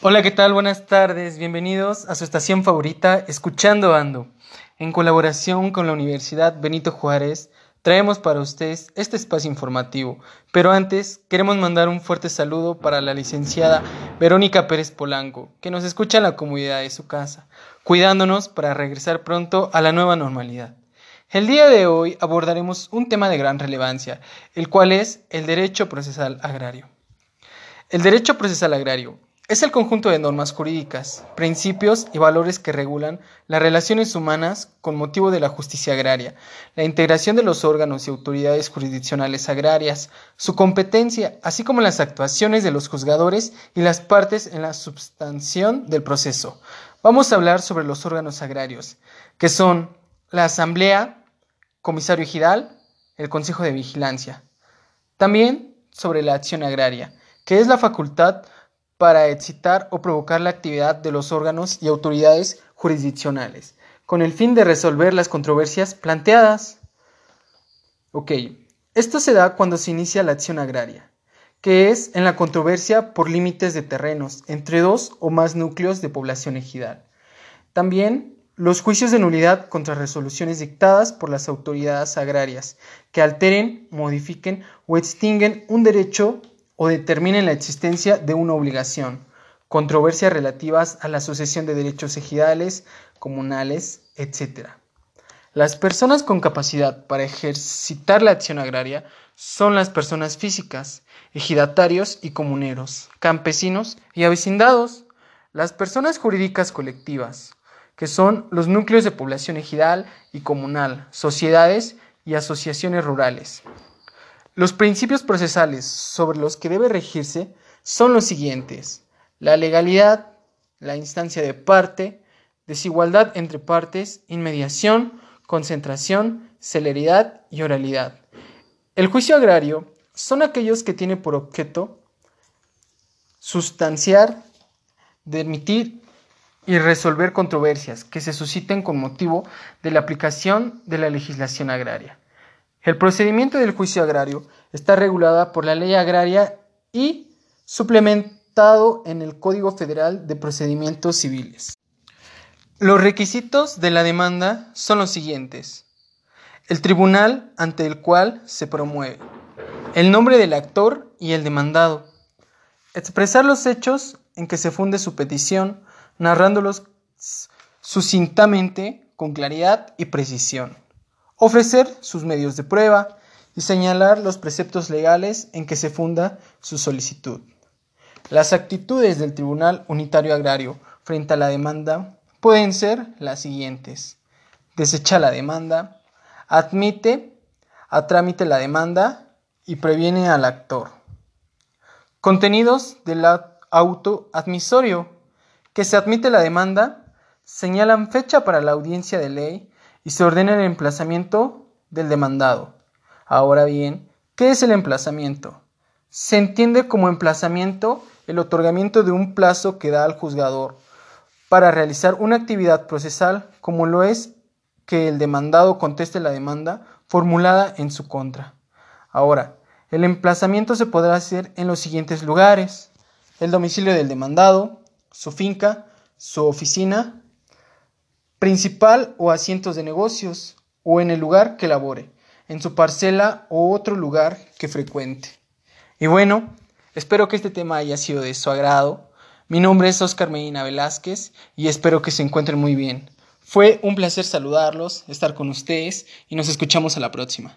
Hola, ¿qué tal? Buenas tardes. Bienvenidos a su estación favorita, Escuchando Ando. En colaboración con la Universidad Benito Juárez, traemos para ustedes este espacio informativo. Pero antes, queremos mandar un fuerte saludo para la licenciada Verónica Pérez Polanco, que nos escucha en la comunidad de su casa, cuidándonos para regresar pronto a la nueva normalidad. El día de hoy abordaremos un tema de gran relevancia, el cual es el derecho procesal agrario. El derecho procesal agrario es el conjunto de normas jurídicas, principios y valores que regulan las relaciones humanas con motivo de la justicia agraria, la integración de los órganos y autoridades jurisdiccionales agrarias, su competencia, así como las actuaciones de los juzgadores y las partes en la substanción del proceso. Vamos a hablar sobre los órganos agrarios, que son la Asamblea, Comisario Ejidal, el Consejo de Vigilancia. También sobre la acción agraria, que es la facultad para excitar o provocar la actividad de los órganos y autoridades jurisdiccionales, con el fin de resolver las controversias planteadas. Ok, esto se da cuando se inicia la acción agraria, que es en la controversia por límites de terrenos entre dos o más núcleos de población ejidal. También los juicios de nulidad contra resoluciones dictadas por las autoridades agrarias que alteren, modifiquen o extinguen un derecho o determinen la existencia de una obligación, controversias relativas a la sucesión de derechos ejidales, comunales, etc. Las personas con capacidad para ejercitar la acción agraria son las personas físicas, ejidatarios y comuneros, campesinos y avecindados, las personas jurídicas colectivas, que son los núcleos de población ejidal y comunal, sociedades y asociaciones rurales. Los principios procesales sobre los que debe regirse son los siguientes. La legalidad, la instancia de parte, desigualdad entre partes, inmediación, concentración, celeridad y oralidad. El juicio agrario son aquellos que tienen por objeto sustanciar, demitir y resolver controversias que se susciten con motivo de la aplicación de la legislación agraria. El procedimiento del juicio agrario está regulada por la ley agraria y suplementado en el Código Federal de Procedimientos Civiles. Los requisitos de la demanda son los siguientes. El tribunal ante el cual se promueve. El nombre del actor y el demandado. Expresar los hechos en que se funde su petición narrándolos sucintamente, con claridad y precisión. Ofrecer sus medios de prueba y señalar los preceptos legales en que se funda su solicitud. Las actitudes del Tribunal Unitario Agrario frente a la demanda pueden ser las siguientes. Desecha la demanda, admite a trámite la demanda y previene al actor. Contenidos del auto admisorio que se admite la demanda, señalan fecha para la audiencia de ley y se ordena el emplazamiento del demandado. Ahora bien, ¿qué es el emplazamiento? Se entiende como emplazamiento el otorgamiento de un plazo que da al juzgador para realizar una actividad procesal como lo es que el demandado conteste la demanda formulada en su contra. Ahora, el emplazamiento se podrá hacer en los siguientes lugares. El domicilio del demandado, su finca, su oficina principal o asientos de negocios, o en el lugar que labore, en su parcela o otro lugar que frecuente. Y bueno, espero que este tema haya sido de su agrado. Mi nombre es Oscar Medina Velázquez y espero que se encuentren muy bien. Fue un placer saludarlos, estar con ustedes y nos escuchamos a la próxima.